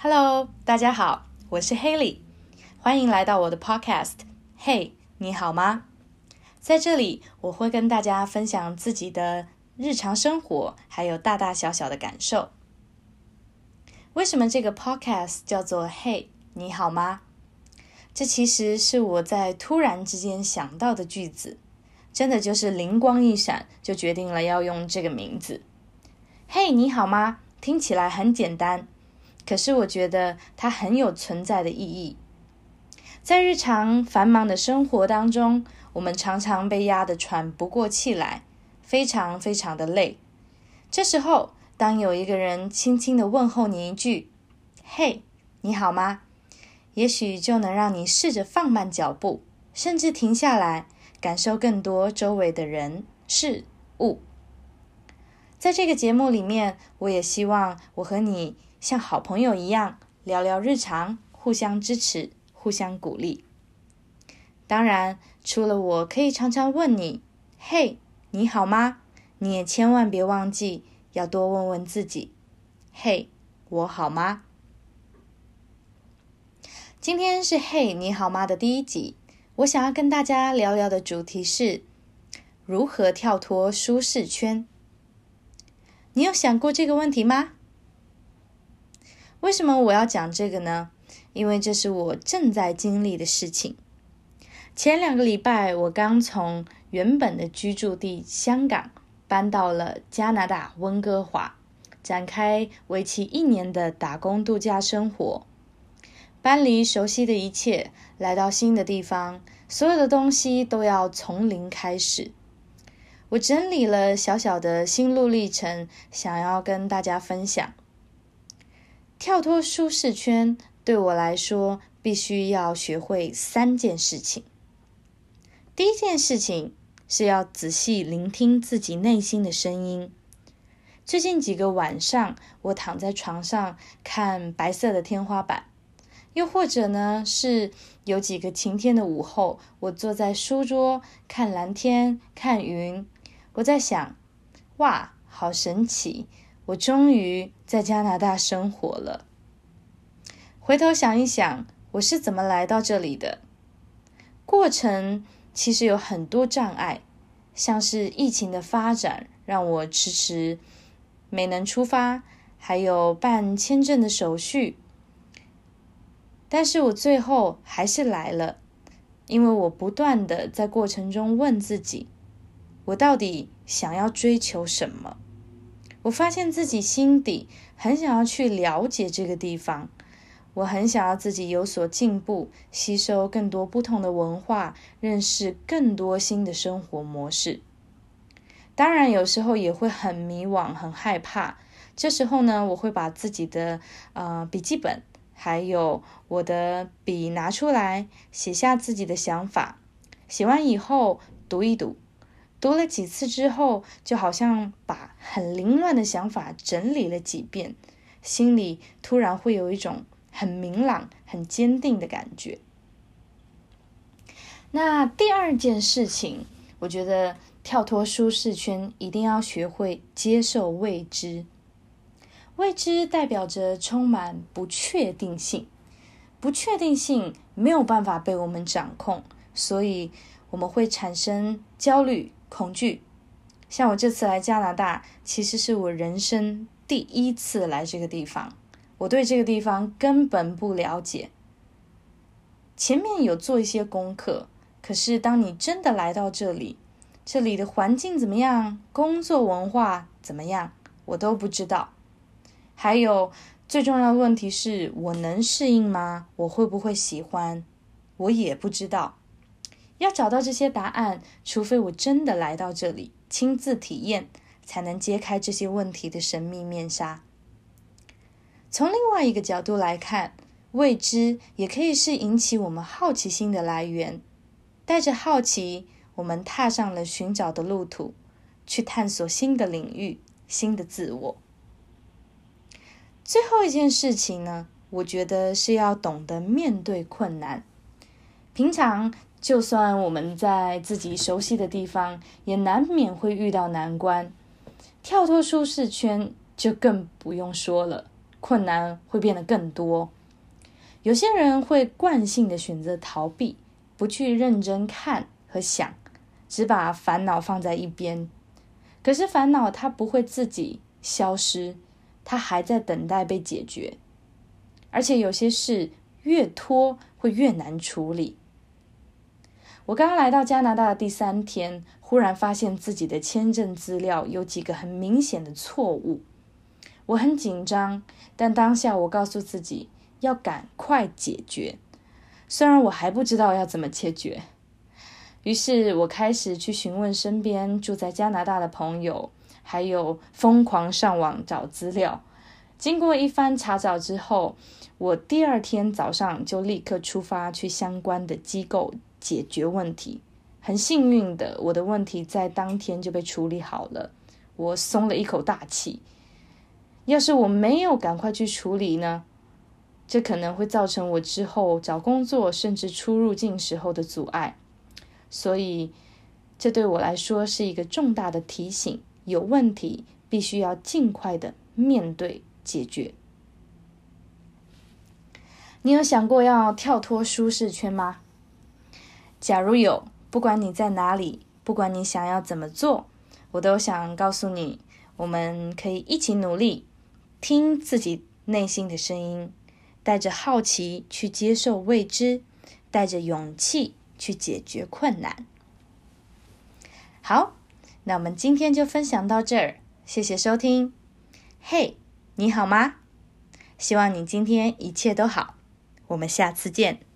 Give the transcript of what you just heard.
Hello，大家好，我是 Haley，欢迎来到我的 Podcast。嘿，你好吗？在这里，我会跟大家分享自己的日常生活，还有大大小小的感受。为什么这个 Podcast 叫做“嘿，你好吗”？这其实是我在突然之间想到的句子，真的就是灵光一闪，就决定了要用这个名字。嘿，你好吗？听起来很简单，可是我觉得它很有存在的意义。在日常繁忙的生活当中，我们常常被压得喘不过气来，非常非常的累。这时候，当有一个人轻轻的问候你一句“嘿，你好吗”，也许就能让你试着放慢脚步，甚至停下来，感受更多周围的人事物。在这个节目里面，我也希望我和你像好朋友一样聊聊日常，互相支持，互相鼓励。当然，除了我可以常常问你“嘿，你好吗”，你也千万别忘记要多问问自己“嘿，我好吗”。今天是“嘿，你好吗”的第一集，我想要跟大家聊聊的主题是如何跳脱舒适圈。你有想过这个问题吗？为什么我要讲这个呢？因为这是我正在经历的事情。前两个礼拜，我刚从原本的居住地香港搬到了加拿大温哥华，展开为期一年的打工度假生活。搬离熟悉的一切，来到新的地方，所有的东西都要从零开始。我整理了小小的心路历程，想要跟大家分享。跳脱舒适圈对我来说，必须要学会三件事情。第一件事情是要仔细聆听自己内心的声音。最近几个晚上，我躺在床上看白色的天花板，又或者呢是有几个晴天的午后，我坐在书桌看蓝天、看云。我在想，哇，好神奇！我终于在加拿大生活了。回头想一想，我是怎么来到这里的？过程。其实有很多障碍，像是疫情的发展让我迟迟没能出发，还有办签证的手续。但是我最后还是来了，因为我不断的在过程中问自己，我到底想要追求什么？我发现自己心底很想要去了解这个地方。我很想要自己有所进步，吸收更多不同的文化，认识更多新的生活模式。当然，有时候也会很迷惘、很害怕。这时候呢，我会把自己的呃笔记本还有我的笔拿出来，写下自己的想法。写完以后读一读，读了几次之后，就好像把很凌乱的想法整理了几遍，心里突然会有一种。很明朗、很坚定的感觉。那第二件事情，我觉得跳脱舒适圈，一定要学会接受未知。未知代表着充满不确定性，不确定性没有办法被我们掌控，所以我们会产生焦虑、恐惧。像我这次来加拿大，其实是我人生第一次来这个地方。我对这个地方根本不了解，前面有做一些功课，可是当你真的来到这里，这里的环境怎么样，工作文化怎么样，我都不知道。还有最重要的问题是我能适应吗？我会不会喜欢？我也不知道。要找到这些答案，除非我真的来到这里，亲自体验，才能揭开这些问题的神秘面纱。从另外一个角度来看，未知也可以是引起我们好奇心的来源。带着好奇，我们踏上了寻找的路途，去探索新的领域、新的自我。最后一件事情呢，我觉得是要懂得面对困难。平常就算我们在自己熟悉的地方，也难免会遇到难关。跳脱舒适圈，就更不用说了。困难会变得更多。有些人会惯性的选择逃避，不去认真看和想，只把烦恼放在一边。可是烦恼它不会自己消失，它还在等待被解决。而且有些事越拖会越难处理。我刚来到加拿大的第三天，忽然发现自己的签证资料有几个很明显的错误，我很紧张，但当下我告诉自己要赶快解决，虽然我还不知道要怎么解决。于是我开始去询问身边住在加拿大的朋友，还有疯狂上网找资料。经过一番查找之后，我第二天早上就立刻出发去相关的机构。解决问题，很幸运的，我的问题在当天就被处理好了，我松了一口大气。要是我没有赶快去处理呢，这可能会造成我之后找工作甚至出入境时候的阻碍。所以，这对我来说是一个重大的提醒：有问题必须要尽快的面对解决。你有想过要跳脱舒适圈吗？假如有，不管你在哪里，不管你想要怎么做，我都想告诉你，我们可以一起努力，听自己内心的声音，带着好奇去接受未知，带着勇气去解决困难。好，那我们今天就分享到这儿，谢谢收听。嘿，你好吗？希望你今天一切都好，我们下次见。